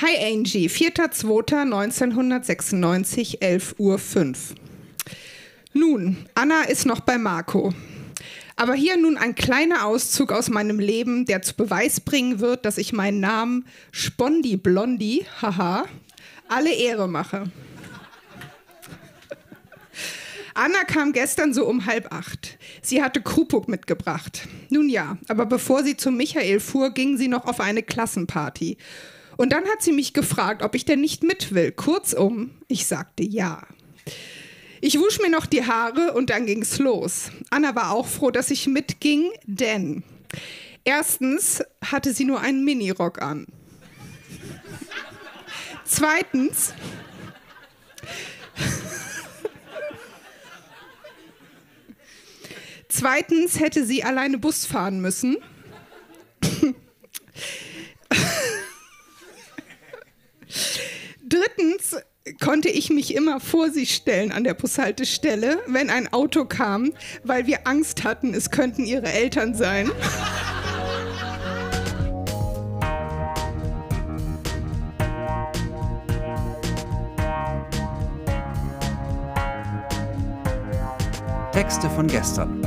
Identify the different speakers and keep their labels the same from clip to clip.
Speaker 1: Hi Angie, 4.2.1996, 11.05 Uhr. Nun, Anna ist noch bei Marco. Aber hier nun ein kleiner Auszug aus meinem Leben, der zu Beweis bringen wird, dass ich meinen Namen Spondi Blondi, haha, alle Ehre mache. Anna kam gestern so um halb acht. Sie hatte Krupuk mitgebracht. Nun ja, aber bevor sie zu Michael fuhr, ging sie noch auf eine Klassenparty. Und dann hat sie mich gefragt, ob ich denn nicht mit will. Kurzum, ich sagte ja. Ich wusch mir noch die Haare und dann ging's los. Anna war auch froh, dass ich mitging, denn erstens hatte sie nur einen Minirock an. Zweitens Zweitens hätte sie alleine Bus fahren müssen. Drittens konnte ich mich immer vor sie stellen an der Bushaltestelle, wenn ein Auto kam, weil wir Angst hatten, es könnten ihre Eltern sein.
Speaker 2: Texte von gestern.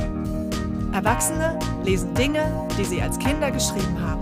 Speaker 3: Erwachsene lesen Dinge, die sie als Kinder geschrieben haben.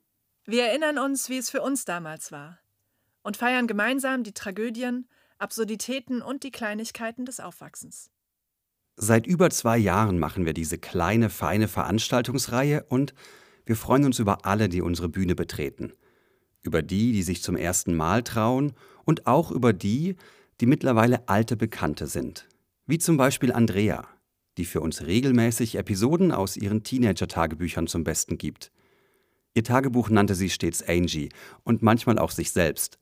Speaker 3: Wir erinnern uns, wie es für uns damals war und feiern gemeinsam die Tragödien, Absurditäten und die Kleinigkeiten des Aufwachsens.
Speaker 2: Seit über zwei Jahren machen wir diese kleine, feine Veranstaltungsreihe und wir freuen uns über alle, die unsere Bühne betreten. Über die, die sich zum ersten Mal trauen und auch über die, die mittlerweile alte Bekannte sind. Wie zum Beispiel Andrea, die für uns regelmäßig Episoden aus ihren Teenager-Tagebüchern zum Besten gibt. Ihr Tagebuch nannte sie stets Angie und manchmal auch sich selbst.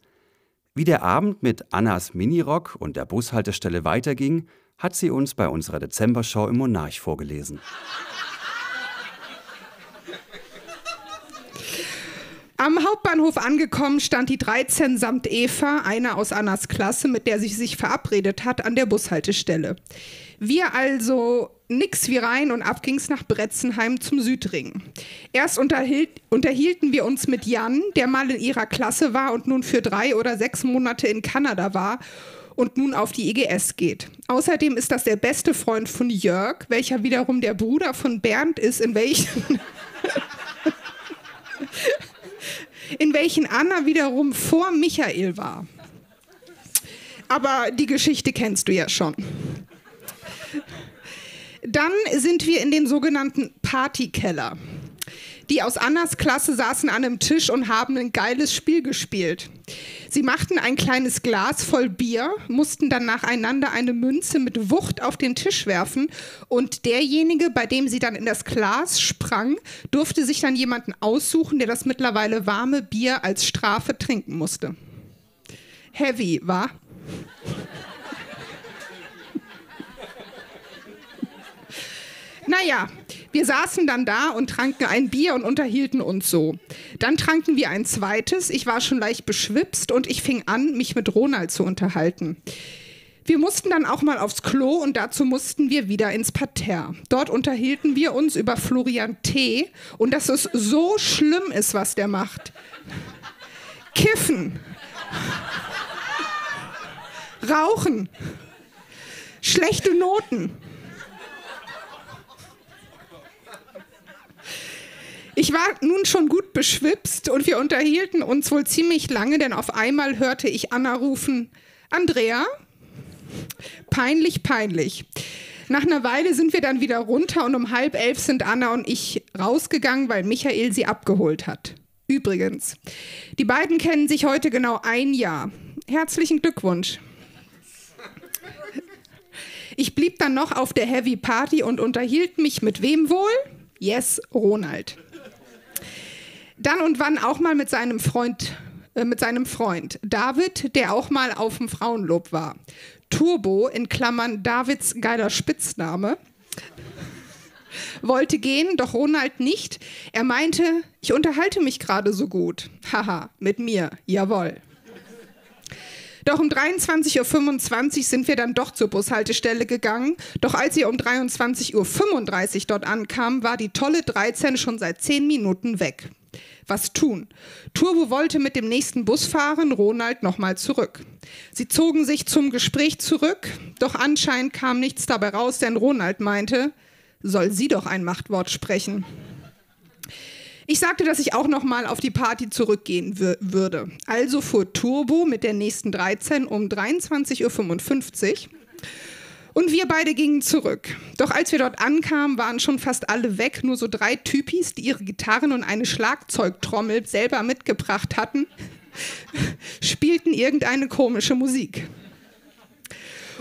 Speaker 2: Wie der Abend mit Annas Minirock und der Bushaltestelle weiterging, hat sie uns bei unserer Dezembershow im Monarch vorgelesen.
Speaker 1: Am Hauptbahnhof angekommen stand die 13 samt Eva, eine aus Annas Klasse, mit der sie sich verabredet hat, an der Bushaltestelle. Wir also nix wie rein und ab ging's nach Bretzenheim zum Südring. Erst unterhielten wir uns mit Jan, der mal in ihrer Klasse war und nun für drei oder sechs Monate in Kanada war und nun auf die EGS geht. Außerdem ist das der beste Freund von Jörg, welcher wiederum der Bruder von Bernd ist, in welchen in welchen Anna wiederum vor Michael war. Aber die Geschichte kennst du ja schon. Dann sind wir in den sogenannten Partykeller. Die aus Annas Klasse saßen an einem Tisch und haben ein geiles Spiel gespielt. Sie machten ein kleines Glas voll Bier, mussten dann nacheinander eine Münze mit Wucht auf den Tisch werfen und derjenige, bei dem sie dann in das Glas sprang, durfte sich dann jemanden aussuchen, der das mittlerweile warme Bier als Strafe trinken musste. Heavy, war? Naja, wir saßen dann da und tranken ein Bier und unterhielten uns so. Dann tranken wir ein zweites. Ich war schon leicht beschwipst und ich fing an, mich mit Ronald zu unterhalten. Wir mussten dann auch mal aufs Klo und dazu mussten wir wieder ins Parterre. Dort unterhielten wir uns über Florian T. und dass es so schlimm ist, was der macht. Kiffen. Rauchen. Schlechte Noten. Ich war nun schon gut beschwipst und wir unterhielten uns wohl ziemlich lange, denn auf einmal hörte ich Anna rufen, Andrea? Peinlich, peinlich. Nach einer Weile sind wir dann wieder runter und um halb elf sind Anna und ich rausgegangen, weil Michael sie abgeholt hat. Übrigens, die beiden kennen sich heute genau ein Jahr. Herzlichen Glückwunsch. Ich blieb dann noch auf der Heavy Party und unterhielt mich mit wem wohl? Yes, Ronald. Dann und wann auch mal mit seinem Freund, äh, mit seinem Freund David, der auch mal auf dem Frauenlob war. Turbo, in Klammern Davids geiler Spitzname, wollte gehen, doch Ronald nicht. Er meinte, ich unterhalte mich gerade so gut. Haha, mit mir, jawohl. Doch um 23.25 Uhr sind wir dann doch zur Bushaltestelle gegangen. Doch als wir um 23.35 Uhr dort ankamen, war die tolle 13 schon seit 10 Minuten weg. Was tun? Turbo wollte mit dem nächsten Bus fahren, Ronald nochmal zurück. Sie zogen sich zum Gespräch zurück, doch anscheinend kam nichts dabei raus, denn Ronald meinte, soll sie doch ein Machtwort sprechen. Ich sagte, dass ich auch noch mal auf die Party zurückgehen würde. Also fuhr Turbo mit der nächsten 13 um 23.55 Uhr. Und wir beide gingen zurück. Doch als wir dort ankamen, waren schon fast alle weg. Nur so drei Typis, die ihre Gitarren und eine Schlagzeugtrommel selber mitgebracht hatten, spielten irgendeine komische Musik.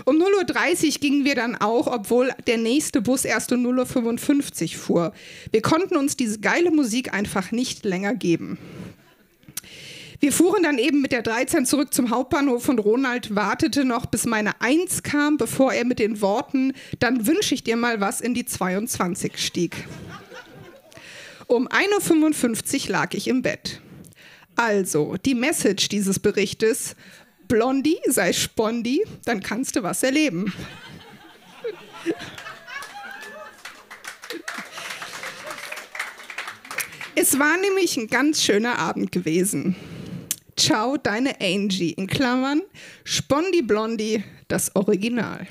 Speaker 1: Um 0.30 Uhr gingen wir dann auch, obwohl der nächste Bus erst um 0.55 Uhr fuhr. Wir konnten uns diese geile Musik einfach nicht länger geben. Wir fuhren dann eben mit der 13 zurück zum Hauptbahnhof und Ronald wartete noch, bis meine 1 kam, bevor er mit den Worten, dann wünsche ich dir mal was in die 22 stieg. Um 1.55 Uhr lag ich im Bett. Also, die Message dieses Berichtes, Blondie, sei Spondi, dann kannst du was erleben. Es war nämlich ein ganz schöner Abend gewesen. Ciao, deine Angie, in Klammern, Spondi Blondie, das Original.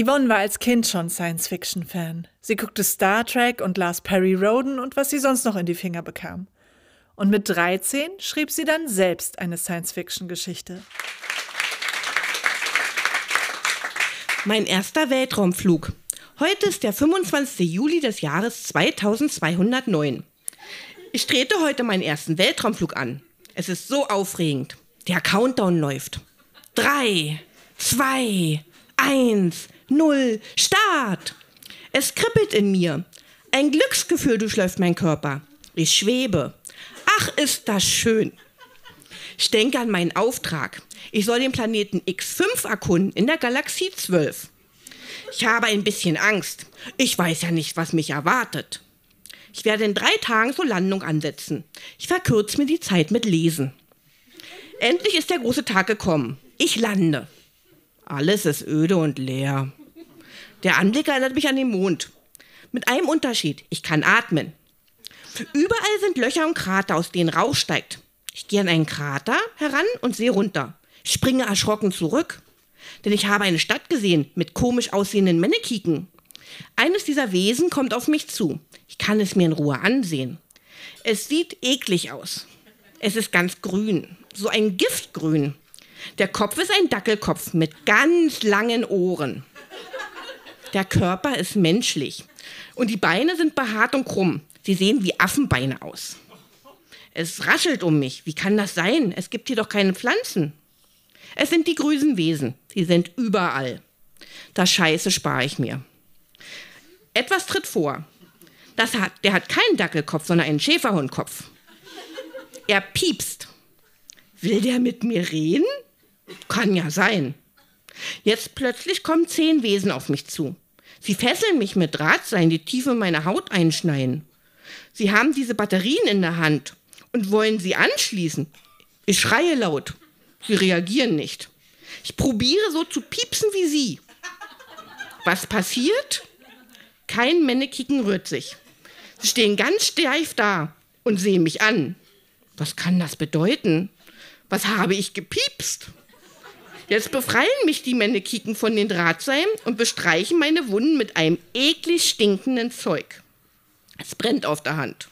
Speaker 3: Yvonne war als Kind schon Science-Fiction-Fan. Sie guckte Star Trek und las Perry Roden und was sie sonst noch in die Finger bekam. Und mit 13 schrieb sie dann selbst eine Science-Fiction-Geschichte.
Speaker 4: Mein erster Weltraumflug. Heute ist der 25. Juli des Jahres 2209. Ich trete heute meinen ersten Weltraumflug an. Es ist so aufregend. Der Countdown läuft. Drei, zwei, eins, null, Start! Es kribbelt in mir. Ein Glücksgefühl durchläuft mein Körper. Ich schwebe. Ach, ist das schön. Ich denke an meinen Auftrag. Ich soll den Planeten X5 erkunden in der Galaxie 12. Ich habe ein bisschen Angst. Ich weiß ja nicht, was mich erwartet. Ich werde in drei Tagen zur Landung ansetzen. Ich verkürze mir die Zeit mit Lesen. Endlich ist der große Tag gekommen. Ich lande. Alles ist öde und leer. Der Anblick erinnert mich an den Mond. Mit einem Unterschied. Ich kann atmen. Überall sind Löcher und Krater, aus denen Rauch steigt. Ich gehe an einen Krater heran und sehe runter. Ich springe erschrocken zurück. Denn ich habe eine Stadt gesehen mit komisch aussehenden Mannekiken. Eines dieser Wesen kommt auf mich zu. Ich kann es mir in Ruhe ansehen. Es sieht eklig aus. Es ist ganz grün, so ein Giftgrün. Der Kopf ist ein Dackelkopf mit ganz langen Ohren. Der Körper ist menschlich. Und die Beine sind behaart und krumm. Sie sehen wie Affenbeine aus. Es raschelt um mich. Wie kann das sein? Es gibt hier doch keine Pflanzen. Es sind die Grüsenwesen. Sie sind überall. Das Scheiße spare ich mir. Etwas tritt vor. Das hat, der hat keinen Dackelkopf, sondern einen Schäferhundkopf. Er piepst. Will der mit mir reden? Kann ja sein. Jetzt plötzlich kommen zehn Wesen auf mich zu. Sie fesseln mich mit Drahtseilen, die tief in meine Haut einschneiden. Sie haben diese Batterien in der Hand und wollen sie anschließen. Ich schreie laut. Sie reagieren nicht. Ich probiere so zu piepsen wie sie. Was passiert? Kein Männekicken rührt sich. Sie stehen ganz steif da und sehen mich an. Was kann das bedeuten? Was habe ich gepiepst? Jetzt befreien mich die Männekiken von den Drahtseilen und bestreichen meine Wunden mit einem eklig stinkenden Zeug. Es brennt auf der Hand.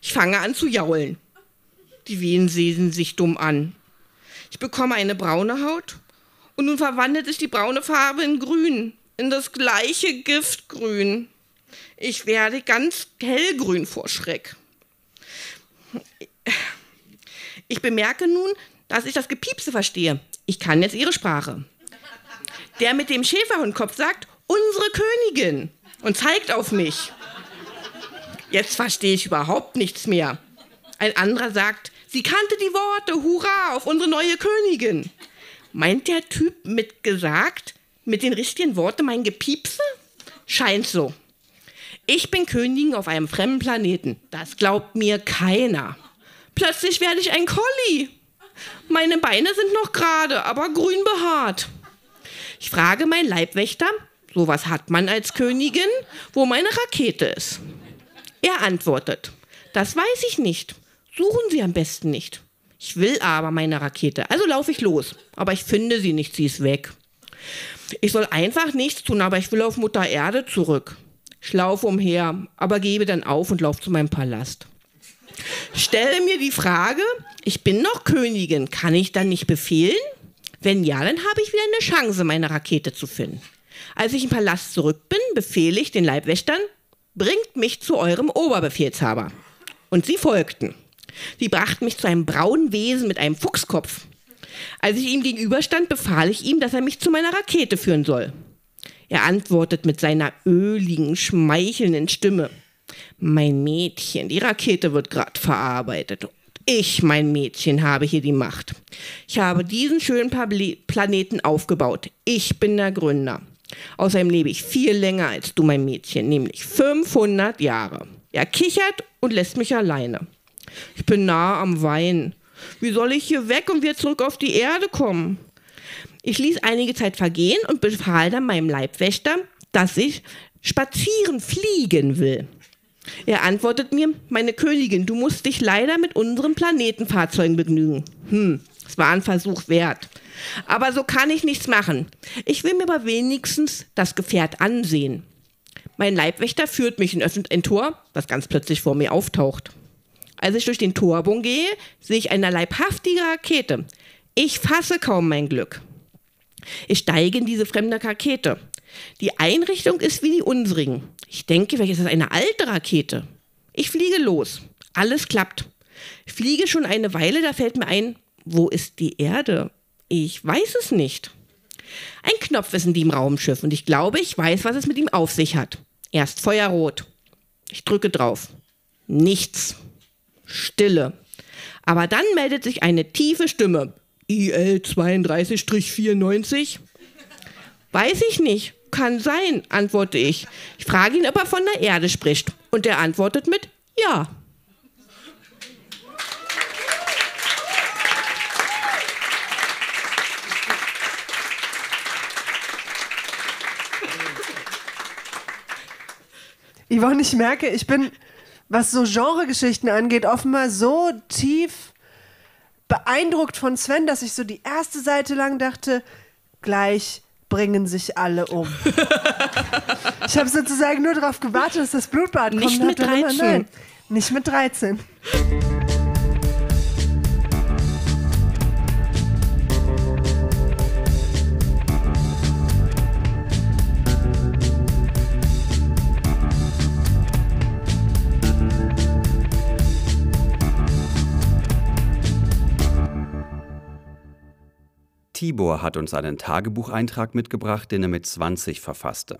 Speaker 4: Ich fange an zu jaulen. Die Wehen sehen sich dumm an. Ich bekomme eine braune Haut und nun verwandelt sich die braune Farbe in grün, in das gleiche Giftgrün. Ich werde ganz hellgrün vor Schreck. Ich bemerke nun, dass ich das Gepiepse verstehe. Ich kann jetzt ihre Sprache. Der mit dem Schäferhundkopf sagt, unsere Königin und zeigt auf mich. Jetzt verstehe ich überhaupt nichts mehr. Ein anderer sagt, sie kannte die Worte, hurra, auf unsere neue Königin. Meint der Typ mit gesagt, mit den richtigen Worten mein Gepiepse? Scheint so. Ich bin Königin auf einem fremden Planeten. Das glaubt mir keiner. Plötzlich werde ich ein Collie. Meine Beine sind noch gerade, aber grün behaart. Ich frage meinen Leibwächter, sowas hat man als Königin, wo meine Rakete ist. Er antwortet, das weiß ich nicht. Suchen Sie am besten nicht. Ich will aber meine Rakete, also laufe ich los. Aber ich finde sie nicht, sie ist weg. Ich soll einfach nichts tun, aber ich will auf Mutter Erde zurück. Ich laufe umher, aber gebe dann auf und laufe zu meinem Palast. Stelle mir die Frage, ich bin noch Königin, kann ich dann nicht befehlen? Wenn ja, dann habe ich wieder eine Chance, meine Rakete zu finden. Als ich im Palast zurück bin, befehle ich den Leibwächtern, bringt mich zu eurem Oberbefehlshaber. Und sie folgten. Sie brachten mich zu einem braunen Wesen mit einem Fuchskopf. Als ich ihm gegenüberstand, befahl ich ihm, dass er mich zu meiner Rakete führen soll. Er antwortet mit seiner öligen, schmeichelnden Stimme. Mein Mädchen, die Rakete wird gerade verarbeitet. Ich, mein Mädchen, habe hier die Macht. Ich habe diesen schönen Planeten aufgebaut. Ich bin der Gründer. Außerdem lebe ich viel länger als du, mein Mädchen, nämlich 500 Jahre. Er kichert und lässt mich alleine. Ich bin nah am Wein. Wie soll ich hier weg und wieder zurück auf die Erde kommen? Ich ließ einige Zeit vergehen und befahl dann meinem Leibwächter, dass ich spazieren fliegen will. Er antwortet mir, meine Königin, du musst dich leider mit unseren Planetenfahrzeugen begnügen. Hm, es war ein Versuch wert. Aber so kann ich nichts machen. Ich will mir aber wenigstens das Gefährt ansehen. Mein Leibwächter führt mich und öffnet ein Tor, das ganz plötzlich vor mir auftaucht. Als ich durch den Torbogen gehe, sehe ich eine leibhaftige Rakete. Ich fasse kaum mein Glück. Ich steige in diese fremde Rakete. Die Einrichtung ist wie die unsrigen. Ich denke, vielleicht ist eine alte Rakete. Ich fliege los. Alles klappt. Ich fliege schon eine Weile, da fällt mir ein, wo ist die Erde? Ich weiß es nicht. Ein Knopf ist in dem Raumschiff und ich glaube, ich weiß, was es mit ihm auf sich hat. Erst feuerrot. Ich drücke drauf. Nichts. Stille. Aber dann meldet sich eine tiefe Stimme. IL 32-94? Weiß ich nicht. Kann sein, antworte ich. Ich frage ihn, ob er von der Erde spricht. Und er antwortet mit Ja.
Speaker 5: Yvonne, ich merke, ich bin, was so Genregeschichten angeht, offenbar so tief beeindruckt von Sven, dass ich so die erste Seite lang dachte, gleich bringen sich alle um. ich habe sozusagen nur darauf gewartet, dass das Blutbad kommt.
Speaker 4: Nicht mit 13. Immer, nein,
Speaker 5: nicht mit 13.
Speaker 2: Tibor hat uns einen Tagebucheintrag mitgebracht, den er mit 20 verfasste.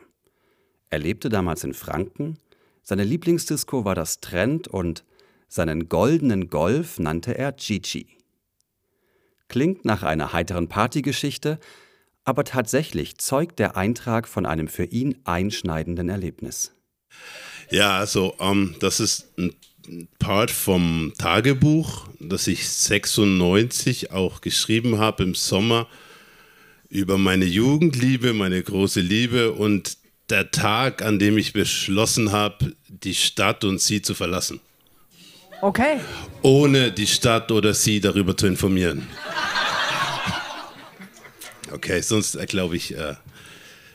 Speaker 2: Er lebte damals in Franken, seine Lieblingsdisco war das Trend und seinen goldenen Golf nannte er Gigi. Klingt nach einer heiteren Partygeschichte, aber tatsächlich zeugt der Eintrag von einem für ihn einschneidenden Erlebnis.
Speaker 6: Ja, also ähm, das ist ein Part vom Tagebuch, das ich 96 auch geschrieben habe im Sommer über meine Jugendliebe, meine große Liebe und der Tag, an dem ich beschlossen habe, die Stadt und sie zu verlassen.
Speaker 5: Okay.
Speaker 6: Ohne die Stadt oder sie darüber zu informieren. Okay, sonst äh, glaube ich, äh,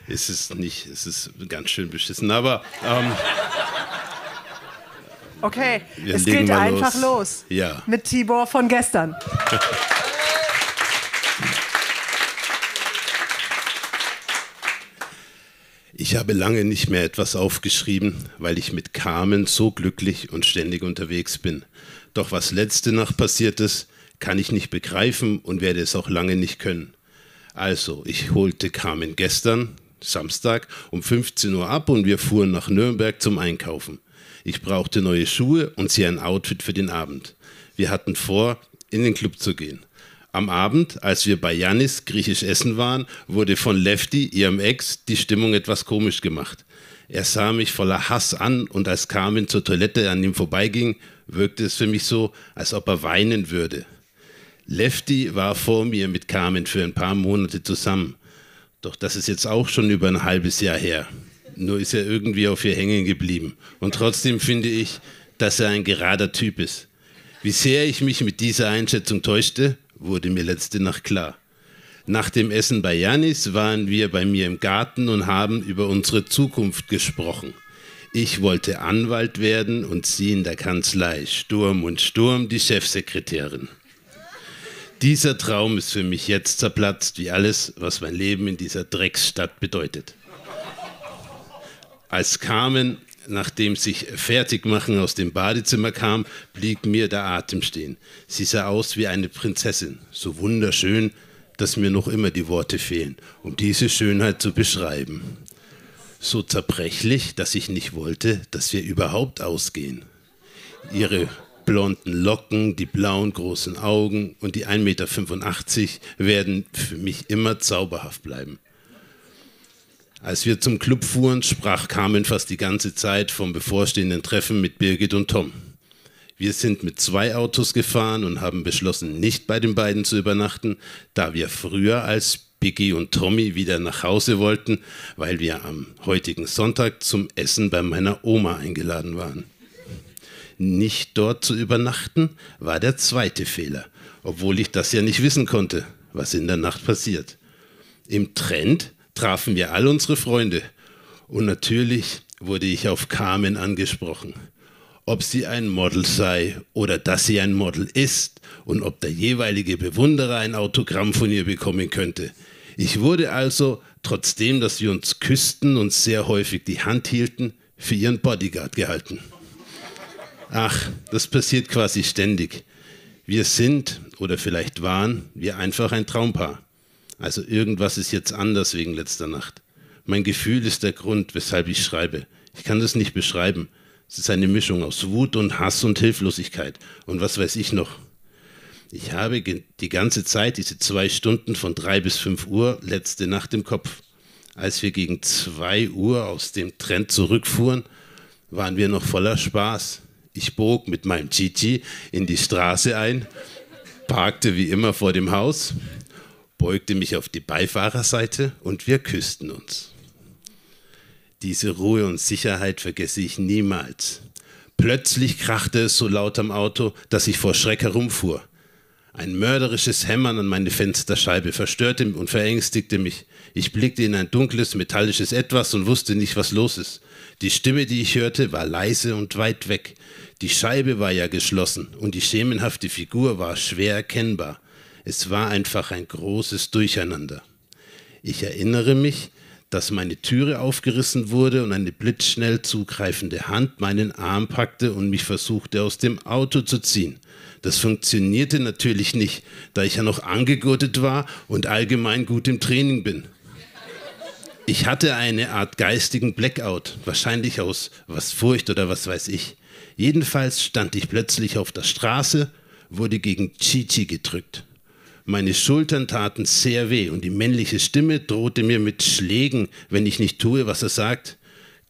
Speaker 6: ist es nicht, ist es ganz schön beschissen. Aber ähm,
Speaker 5: Okay, Wir es geht einfach los. los.
Speaker 6: Ja.
Speaker 5: Mit Tibor von gestern.
Speaker 6: Ich habe lange nicht mehr etwas aufgeschrieben, weil ich mit Carmen so glücklich und ständig unterwegs bin. Doch was letzte Nacht passiert ist, kann ich nicht begreifen und werde es auch lange nicht können. Also, ich holte Carmen gestern, Samstag, um 15 Uhr ab und wir fuhren nach Nürnberg zum Einkaufen. Ich brauchte neue Schuhe und sie ein Outfit für den Abend. Wir hatten vor, in den Club zu gehen. Am Abend, als wir bei Janis griechisch essen waren, wurde von Lefty, ihrem Ex, die Stimmung etwas komisch gemacht. Er sah mich voller Hass an und als Carmen zur Toilette an ihm vorbeiging, wirkte es für mich so, als ob er weinen würde. Lefty war vor mir mit Carmen für ein paar Monate zusammen. Doch das ist jetzt auch schon über ein halbes Jahr her. Nur ist er irgendwie auf ihr hängen geblieben. Und trotzdem finde ich, dass er ein gerader Typ ist. Wie sehr ich mich mit dieser Einschätzung täuschte, wurde mir letzte Nacht klar. Nach dem Essen bei Janis waren wir bei mir im Garten und haben über unsere Zukunft gesprochen. Ich wollte Anwalt werden und sie in der Kanzlei Sturm und Sturm die Chefsekretärin. Dieser Traum ist für mich jetzt zerplatzt, wie alles, was mein Leben in dieser Drecksstadt bedeutet. Als Carmen nachdem sich Fertigmachen aus dem Badezimmer kam, blieb mir der Atem stehen. Sie sah aus wie eine Prinzessin, so wunderschön, dass mir noch immer die Worte fehlen, um diese Schönheit zu beschreiben. So zerbrechlich, dass ich nicht wollte, dass wir überhaupt ausgehen. Ihre blonden Locken, die blauen großen Augen und die 1,85 Meter werden für mich immer zauberhaft bleiben. Als wir zum Club fuhren, sprach Carmen fast die ganze Zeit vom bevorstehenden Treffen mit Birgit und Tom. Wir sind mit zwei Autos gefahren und haben beschlossen, nicht bei den beiden zu übernachten, da wir früher als Biggie und Tommy wieder nach Hause wollten, weil wir am heutigen Sonntag zum Essen bei meiner Oma eingeladen waren. Nicht dort zu übernachten war der zweite Fehler, obwohl ich das ja nicht wissen konnte, was in der Nacht passiert. Im Trend trafen wir all unsere Freunde und natürlich wurde ich auf Carmen angesprochen. Ob sie ein Model sei oder dass sie ein Model ist und ob der jeweilige Bewunderer ein Autogramm von ihr bekommen könnte. Ich wurde also, trotzdem, dass wir uns küssten und sehr häufig die Hand hielten, für ihren Bodyguard gehalten. Ach, das passiert quasi ständig. Wir sind oder vielleicht waren wir einfach ein Traumpaar. Also irgendwas ist jetzt anders wegen letzter Nacht. Mein Gefühl ist der Grund, weshalb ich schreibe. Ich kann das nicht beschreiben. Es ist eine Mischung aus Wut und Hass und Hilflosigkeit und was weiß ich noch. Ich habe die ganze Zeit diese zwei Stunden von drei bis fünf Uhr letzte Nacht im Kopf. Als wir gegen zwei Uhr aus dem Trend zurückfuhren, waren wir noch voller Spaß. Ich bog mit meinem Chichi in die Straße ein, parkte wie immer vor dem Haus, beugte mich auf die Beifahrerseite und wir küssten uns. Diese Ruhe und Sicherheit vergesse ich niemals. Plötzlich krachte es so laut am Auto, dass ich vor Schreck herumfuhr. Ein mörderisches Hämmern an meine Fensterscheibe verstörte und verängstigte mich. Ich blickte in ein dunkles, metallisches Etwas und wusste nicht, was los ist. Die Stimme, die ich hörte, war leise und weit weg. Die Scheibe war ja geschlossen und die schemenhafte Figur war schwer erkennbar. Es war einfach ein großes Durcheinander. Ich erinnere mich, dass meine Türe aufgerissen wurde und eine blitzschnell zugreifende Hand meinen Arm packte und mich versuchte aus dem Auto zu ziehen. Das funktionierte natürlich nicht, da ich ja noch angegurtet war und allgemein gut im Training bin. Ich hatte eine Art geistigen Blackout, wahrscheinlich aus was Furcht oder was weiß ich. Jedenfalls stand ich plötzlich auf der Straße, wurde gegen Chichi gedrückt. Meine Schultern taten sehr weh und die männliche Stimme drohte mir mit Schlägen, wenn ich nicht tue, was er sagt.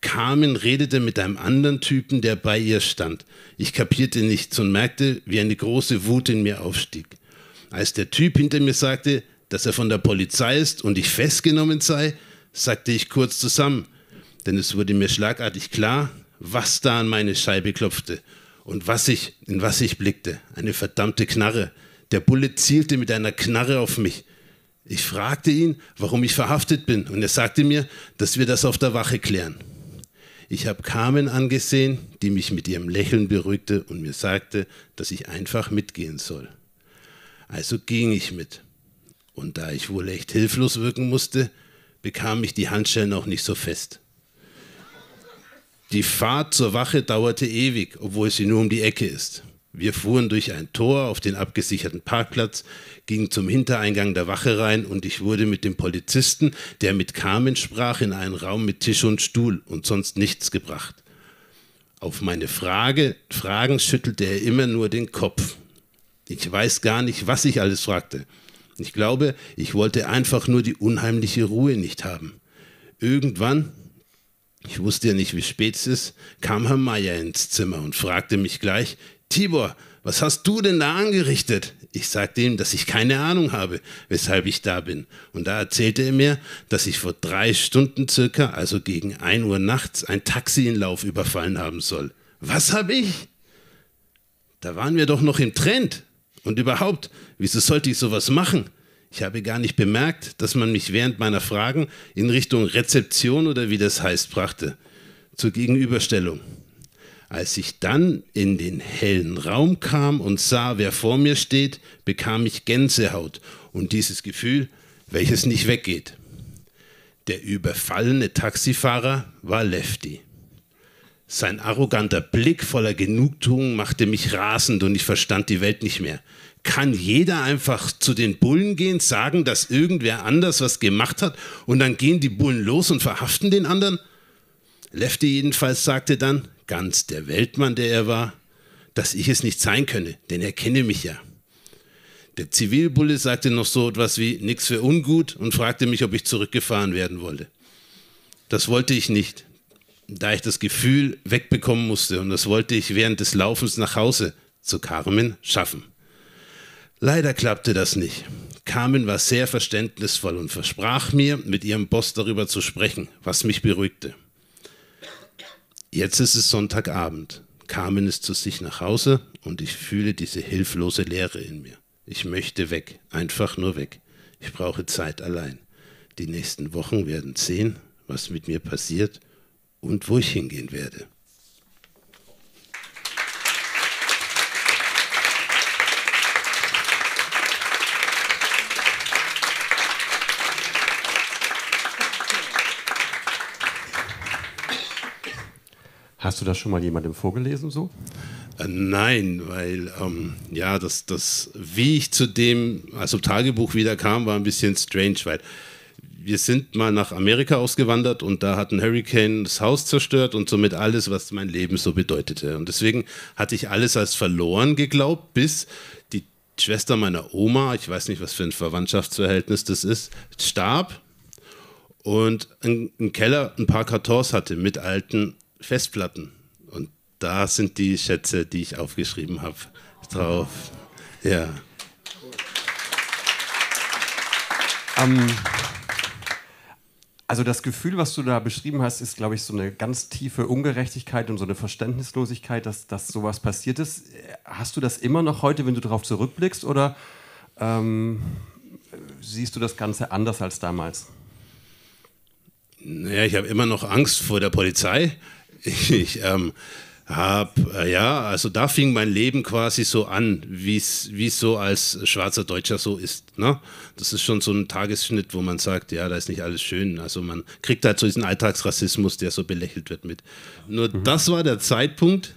Speaker 6: Carmen redete mit einem anderen Typen, der bei ihr stand. Ich kapierte nichts und merkte, wie eine große Wut in mir aufstieg. Als der Typ hinter mir sagte, dass er von der Polizei ist und ich festgenommen sei, sagte ich kurz zusammen, denn es wurde mir schlagartig klar, was da an meine Scheibe klopfte und was ich, in was ich blickte. Eine verdammte Knarre. Der Bulle zielte mit einer Knarre auf mich. Ich fragte ihn, warum ich verhaftet bin, und er sagte mir, dass wir das auf der Wache klären. Ich habe Carmen angesehen, die mich mit ihrem Lächeln beruhigte und mir sagte, dass ich einfach mitgehen soll. Also ging ich mit. Und da ich wohl echt hilflos wirken musste, bekam ich die Handschellen auch nicht so fest. Die Fahrt zur Wache dauerte ewig, obwohl sie nur um die Ecke ist. Wir fuhren durch ein Tor auf den abgesicherten Parkplatz, gingen zum Hintereingang der Wache rein und ich wurde mit dem Polizisten, der mit Carmen sprach, in einen Raum mit Tisch und Stuhl und sonst nichts gebracht. Auf meine Frage, Fragen schüttelte er immer nur den Kopf. Ich weiß gar nicht, was ich alles fragte. Ich glaube, ich wollte einfach nur die unheimliche Ruhe nicht haben. Irgendwann, ich wusste ja nicht, wie spät es ist, kam Herr Meier ins Zimmer und fragte mich gleich, Tibor, was hast du denn da angerichtet? Ich sagte ihm, dass ich keine Ahnung habe, weshalb ich da bin. Und da erzählte er mir, dass ich vor drei Stunden circa, also gegen ein Uhr nachts, ein Taxi in Lauf überfallen haben soll. Was habe ich? Da waren wir doch noch im Trend. Und überhaupt, wieso sollte ich sowas machen? Ich habe gar nicht bemerkt, dass man mich während meiner Fragen in Richtung Rezeption oder wie das heißt brachte, zur Gegenüberstellung. Als ich dann in den hellen Raum kam und sah, wer vor mir steht, bekam ich Gänsehaut und dieses Gefühl, welches nicht weggeht. Der überfallene Taxifahrer war Lefty. Sein arroganter Blick voller Genugtuung machte mich rasend und ich verstand die Welt nicht mehr. Kann jeder einfach zu den Bullen gehen, sagen, dass irgendwer anders was gemacht hat und dann gehen die Bullen los und verhaften den anderen? Lefty jedenfalls sagte dann, ganz der Weltmann, der er war, dass ich es nicht sein könne, denn er kenne mich ja. Der Zivilbulle sagte noch so etwas wie nix für ungut und fragte mich, ob ich zurückgefahren werden wollte. Das wollte ich nicht, da ich das Gefühl wegbekommen musste und das wollte ich während des Laufens nach Hause zu Carmen schaffen. Leider klappte das nicht. Carmen war sehr verständnisvoll und versprach mir, mit ihrem Boss darüber zu sprechen, was mich beruhigte. Jetzt ist es Sonntagabend. Carmen ist zu sich nach Hause und ich fühle diese hilflose Leere in mir. Ich möchte weg, einfach nur weg. Ich brauche Zeit allein. Die nächsten Wochen werden sehen, was mit mir passiert und wo ich hingehen werde.
Speaker 2: Hast du das schon mal jemandem vorgelesen so?
Speaker 6: Äh, nein, weil ähm, ja, das, das, wie ich zu dem, also Tagebuch wieder kam, war ein bisschen strange, weil wir sind mal nach Amerika ausgewandert und da hat ein Hurricane das Haus zerstört und somit alles, was mein Leben so bedeutete. Und deswegen hatte ich alles als verloren geglaubt, bis die Schwester meiner Oma, ich weiß nicht, was für ein Verwandtschaftsverhältnis das ist, starb und im Keller ein paar Kartons hatte mit alten Festplatten. Und da sind die Schätze, die ich aufgeschrieben habe, drauf. Ja.
Speaker 2: Ähm, also das Gefühl, was du da beschrieben hast, ist, glaube ich, so eine ganz tiefe Ungerechtigkeit und so eine Verständnislosigkeit, dass, dass sowas passiert ist. Hast du das immer noch heute, wenn du darauf zurückblickst, oder ähm, siehst du das Ganze anders als damals?
Speaker 6: Naja, ich habe immer noch Angst vor der Polizei. Ich ähm, habe, äh, ja, also da fing mein Leben quasi so an, wie es so als schwarzer Deutscher so ist. Ne? Das ist schon so ein Tagesschnitt, wo man sagt, ja, da ist nicht alles schön. Also man kriegt halt so diesen Alltagsrassismus, der so belächelt wird mit. Nur mhm. das war der Zeitpunkt,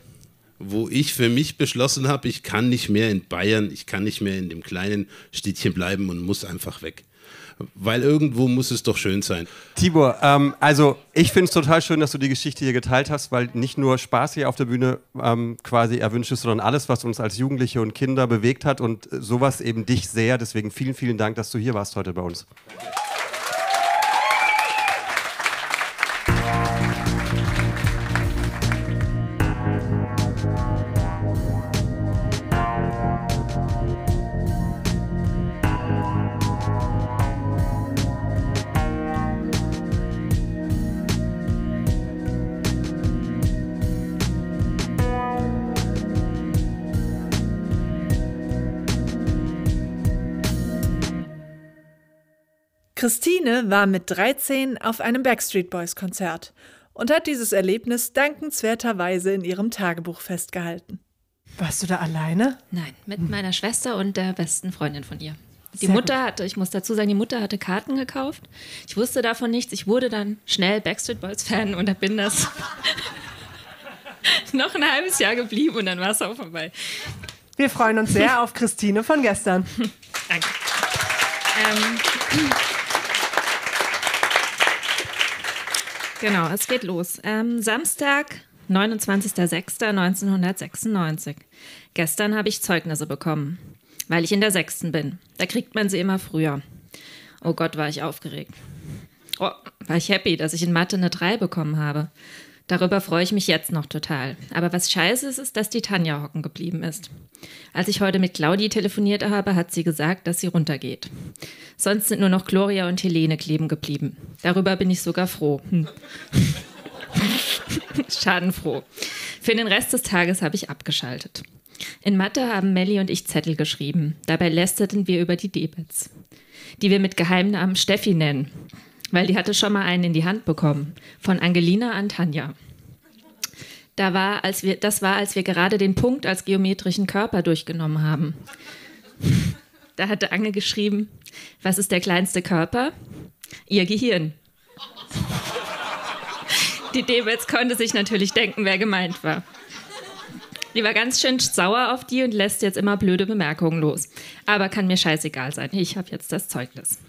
Speaker 6: wo ich für mich beschlossen habe, ich kann nicht mehr in Bayern, ich kann nicht mehr in dem kleinen Städtchen bleiben und muss einfach weg weil irgendwo muss es doch schön sein.
Speaker 2: Tibor, ähm, also ich finde es total schön, dass du die Geschichte hier geteilt hast, weil nicht nur Spaß hier auf der Bühne ähm, quasi erwünscht ist, sondern alles, was uns als Jugendliche und Kinder bewegt hat und sowas eben dich sehr. Deswegen vielen, vielen Dank, dass du hier warst heute bei uns. Danke.
Speaker 3: Christine war mit 13 auf einem Backstreet Boys Konzert und hat dieses Erlebnis dankenswerterweise in ihrem Tagebuch festgehalten.
Speaker 5: Warst du da alleine?
Speaker 7: Nein, mit hm. meiner Schwester und der besten Freundin von ihr. Die Sehr Mutter gut. hatte, ich muss dazu sagen, die Mutter hatte Karten gekauft. Ich wusste davon nichts. Ich wurde dann schnell Backstreet Boys Fan und bin das noch ein halbes Jahr geblieben und dann war es auch vorbei.
Speaker 5: Wir freuen uns sehr auf Christine von gestern.
Speaker 7: Danke. Ähm, genau, es geht los. Ähm, Samstag, 29.06.1996. Gestern habe ich Zeugnisse bekommen, weil ich in der sechsten bin. Da kriegt man sie immer früher. Oh Gott, war ich aufgeregt. Oh, war ich happy, dass ich in Mathe eine 3 bekommen habe. Darüber freue ich mich jetzt noch total. Aber was scheiße ist, ist, dass die Tanja hocken geblieben ist. Als ich heute mit Claudi telefoniert habe, hat sie gesagt, dass sie runtergeht. Sonst sind nur noch Gloria und Helene kleben geblieben. Darüber bin ich sogar froh. Hm. Schadenfroh. Für den Rest des Tages habe ich abgeschaltet. In Mathe haben Melli und ich Zettel geschrieben. Dabei lästerten wir über die Debits, die wir mit Geheimnamen Steffi nennen weil die hatte schon mal einen in die Hand bekommen. Von Angelina an Tanja. Da war, als wir, das war, als wir gerade den Punkt als geometrischen Körper durchgenommen haben. Da hatte Ange geschrieben, was ist der kleinste Körper? Ihr Gehirn. Die Debets konnte sich natürlich denken, wer gemeint war. Die war ganz schön sauer auf die und lässt jetzt immer blöde Bemerkungen los. Aber kann mir scheißegal sein. Ich habe jetzt das Zeugnis.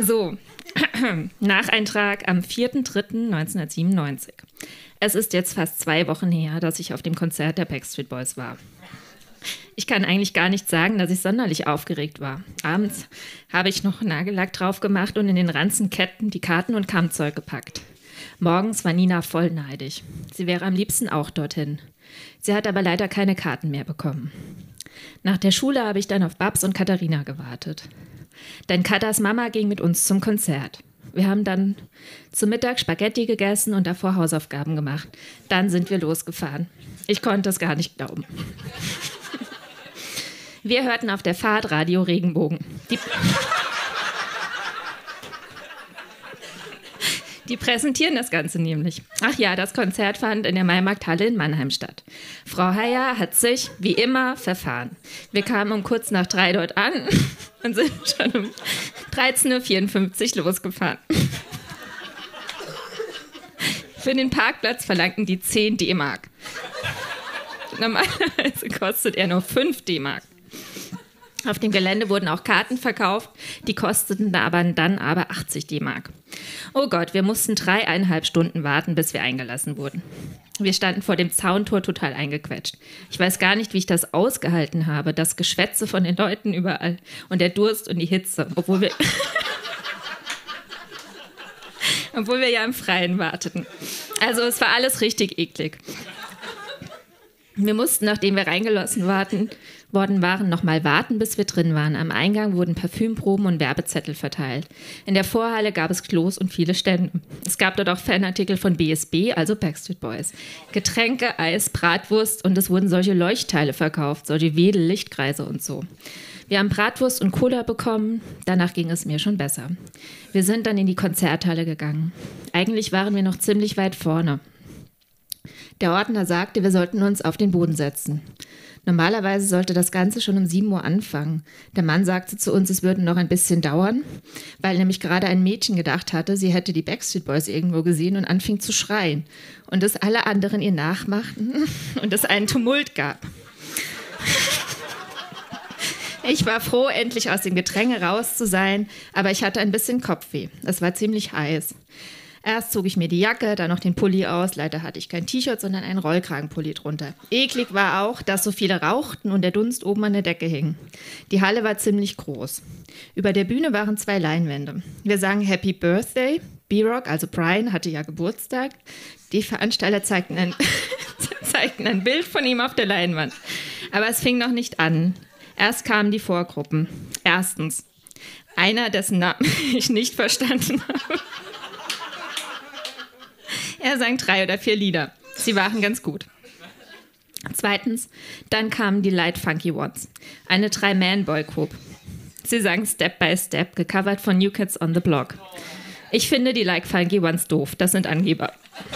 Speaker 7: So, Nacheintrag am 4.3.1997. Es ist jetzt fast zwei Wochen her, dass ich auf dem Konzert der Backstreet Boys war. Ich kann eigentlich gar nicht sagen, dass ich sonderlich aufgeregt war. Abends habe ich noch Nagellack drauf gemacht und in den Ranzenketten die Karten und Kammzeug gepackt. Morgens war Nina voll neidig. Sie wäre am liebsten auch dorthin. Sie hat aber leider keine Karten mehr bekommen. Nach der Schule habe ich dann auf Babs und Katharina gewartet. Denn Katas Mama ging mit uns zum Konzert. Wir haben dann zum Mittag Spaghetti gegessen und davor Hausaufgaben gemacht. Dann sind wir losgefahren. Ich konnte es gar nicht glauben. Wir hörten auf der Fahrt Radio Regenbogen. Die Die präsentieren das Ganze nämlich. Ach ja, das Konzert fand in der Maimarkthalle in Mannheim statt. Frau Heyer hat sich, wie immer, verfahren. Wir kamen um kurz nach drei dort an und sind schon um 13.54 Uhr losgefahren. Für den Parkplatz verlangten die 10 D-Mark. Normalerweise kostet er nur 5 D-Mark. Auf dem Gelände wurden auch Karten verkauft, die kosteten aber dann aber 80 D-Mark. Oh Gott, wir mussten dreieinhalb Stunden warten, bis wir eingelassen wurden. Wir standen vor dem Zauntor total eingequetscht. Ich weiß gar nicht, wie ich das ausgehalten habe, das Geschwätze von den Leuten überall und der Durst und die Hitze, obwohl wir, obwohl wir ja im Freien warteten. Also es war alles richtig eklig. Wir mussten, nachdem wir reingelassen warten, worden waren, nochmal warten, bis wir drin waren. Am Eingang wurden Parfümproben und Werbezettel verteilt. In der Vorhalle gab es Klos und viele Stände. Es gab dort auch Fanartikel von BSB, also Backstreet Boys. Getränke, Eis, Bratwurst und es wurden solche Leuchtteile verkauft, solche Wedel, Lichtkreise und so. Wir haben Bratwurst und Cola bekommen, danach ging es mir schon besser. Wir sind dann in die Konzerthalle gegangen. Eigentlich waren wir noch ziemlich weit vorne. Der Ordner sagte, wir sollten uns auf den Boden setzen. Normalerweise sollte das Ganze schon um 7 Uhr anfangen. Der Mann sagte zu uns, es würde noch ein bisschen dauern, weil nämlich gerade ein Mädchen gedacht hatte, sie hätte die Backstreet Boys irgendwo gesehen und anfing zu schreien. Und dass alle anderen ihr nachmachten und es einen Tumult gab. Ich war froh, endlich aus dem Gedränge raus zu sein, aber ich hatte ein bisschen Kopfweh. Es war ziemlich heiß. Erst zog ich mir die Jacke, dann noch den Pulli aus. Leider hatte ich kein T-Shirt, sondern einen Rollkragenpulli drunter. Eklig war auch, dass so viele rauchten und der Dunst oben an der Decke hing. Die Halle war ziemlich groß. Über der Bühne waren zwei Leinwände. Wir sangen Happy Birthday. B-Rock, also Brian, hatte ja Geburtstag. Die Veranstalter zeigten ein, zeigten ein Bild von ihm auf der Leinwand. Aber es fing noch nicht an. Erst kamen die Vorgruppen. Erstens, einer, dessen Namen ich nicht verstanden habe. Er sang drei oder vier Lieder. Sie waren ganz gut. Zweitens, dann kamen die Light Funky Ones, eine Drei-Man-Boy-Group. Sie sang Step by Step, gecovert von New Kids on the Block. Ich finde die Like Funky Ones doof, das sind Angeber.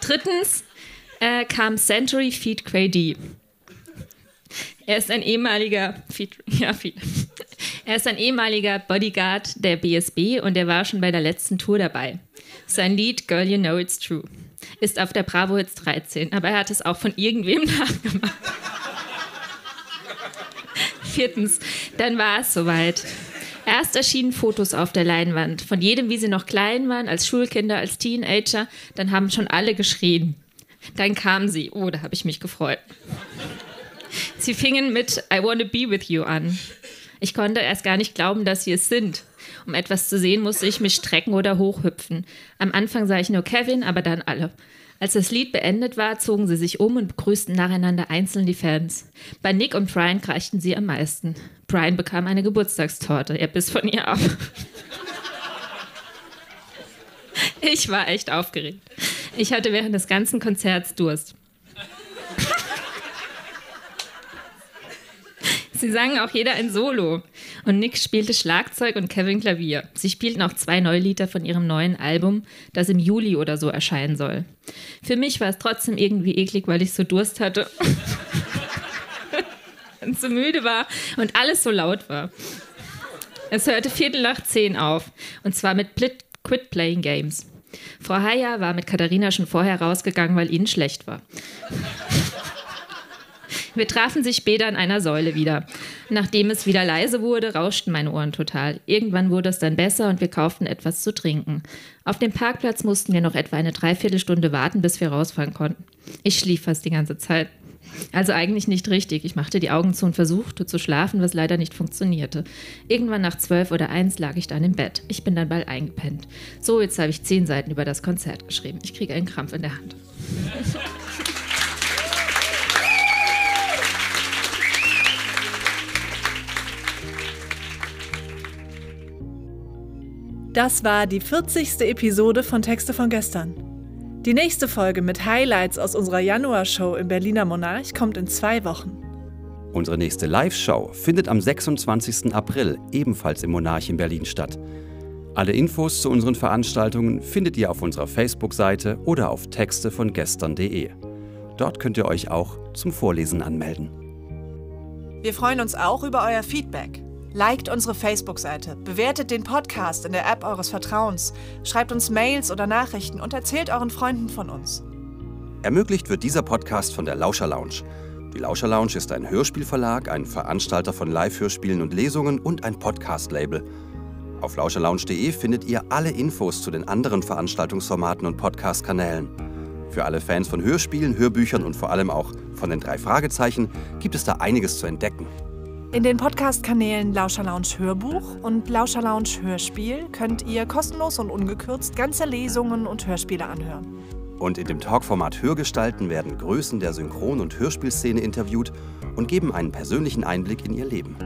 Speaker 7: Drittens äh, kam Century Feed Cray D. Er ist ein ehemaliger, ja, er ist ein ehemaliger Bodyguard der BSB und er war schon bei der letzten Tour dabei. Sein Lied Girl You Know It's True ist auf der Bravo Hits 13, aber er hat es auch von irgendwem nachgemacht. Viertens, dann war es soweit. Erst erschienen Fotos auf der Leinwand, von jedem, wie sie noch klein waren, als Schulkinder, als Teenager. Dann haben schon alle geschrien. Dann kam sie. Oh, da habe ich mich gefreut. Sie fingen mit I Wanna Be With You an. Ich konnte erst gar nicht glauben, dass sie es sind. Um etwas zu sehen, musste ich mich strecken oder hochhüpfen. Am Anfang sah ich nur Kevin, aber dann alle. Als das Lied beendet war, zogen sie sich um und begrüßten nacheinander einzeln die Fans. Bei Nick und Brian kreischten sie am meisten. Brian bekam eine Geburtstagstorte. Er biss von ihr ab. Ich war echt aufgeregt. Ich hatte während des ganzen Konzerts Durst. Sie sangen auch jeder ein Solo. Und Nick spielte Schlagzeug und Kevin Klavier. Sie spielten auch zwei neue Lieder von ihrem neuen Album, das im Juli oder so erscheinen soll. Für mich war es trotzdem irgendwie eklig, weil ich so Durst hatte und so müde war und alles so laut war. Es hörte Viertel nach zehn auf. Und zwar mit Quit Playing Games. Frau Haya war mit Katharina schon vorher rausgegangen, weil ihnen schlecht war. Wir trafen sich später an einer Säule wieder. Nachdem es wieder leise wurde, rauschten meine Ohren total. Irgendwann wurde es dann besser und wir kauften etwas zu trinken. Auf dem Parkplatz mussten wir noch etwa eine Dreiviertelstunde warten, bis wir rausfahren konnten. Ich schlief fast die ganze Zeit. Also eigentlich nicht richtig. Ich machte die Augen zu und versuchte zu schlafen, was leider nicht funktionierte. Irgendwann nach zwölf oder eins lag ich dann im Bett. Ich bin dann bald eingepennt. So, jetzt habe ich zehn Seiten über das Konzert geschrieben. Ich kriege einen Krampf in der Hand.
Speaker 3: Das war die 40. Episode von Texte von gestern. Die nächste Folge mit Highlights aus unserer Januarshow im Berliner Monarch kommt in zwei Wochen.
Speaker 2: Unsere nächste Live-Show findet am 26. April ebenfalls im Monarch in Berlin statt. Alle Infos zu unseren Veranstaltungen findet ihr auf unserer Facebook-Seite oder auf texte von gestern.de. Dort könnt ihr euch auch zum Vorlesen anmelden.
Speaker 3: Wir freuen uns auch über euer Feedback. Liked unsere Facebook-Seite, bewertet den Podcast in der App eures Vertrauens, schreibt uns Mails oder Nachrichten und erzählt euren Freunden von uns.
Speaker 2: Ermöglicht wird dieser Podcast von der Lauscher Lounge. Die Lauscher Lounge ist ein Hörspielverlag, ein Veranstalter von Live-Hörspielen und Lesungen und ein Podcast-Label. Auf lauscherlounge.de findet ihr alle Infos zu den anderen Veranstaltungsformaten und Podcast-Kanälen. Für alle Fans von Hörspielen, Hörbüchern und vor allem auch von den drei Fragezeichen gibt es da einiges zu entdecken.
Speaker 3: In den Podcast-Kanälen Lauscher Lounge Hörbuch und Lauscher Lounge Hörspiel könnt ihr kostenlos und ungekürzt ganze Lesungen und Hörspiele anhören.
Speaker 2: Und in dem Talkformat Hörgestalten werden Größen der Synchron- und Hörspielszene interviewt und geben einen persönlichen Einblick in ihr Leben.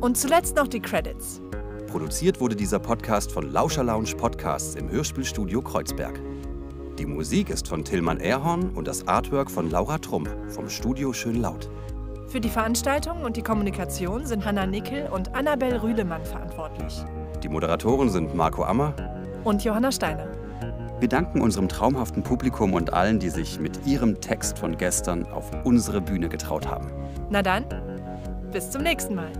Speaker 3: Und zuletzt noch die Credits.
Speaker 2: Produziert wurde dieser Podcast von Lauscher Lounge Podcasts im Hörspielstudio Kreuzberg. Die Musik ist von Tillmann Erhorn und das Artwork von Laura Trump vom Studio Schön Laut.
Speaker 3: Für die Veranstaltung und die Kommunikation sind Hanna Nickel und Annabel Rühlemann verantwortlich.
Speaker 2: Die Moderatoren sind Marco Ammer
Speaker 3: und Johanna Steiner.
Speaker 2: Wir danken unserem traumhaften Publikum und allen, die sich mit ihrem Text von gestern auf unsere Bühne getraut haben.
Speaker 3: Na dann, bis zum nächsten Mal.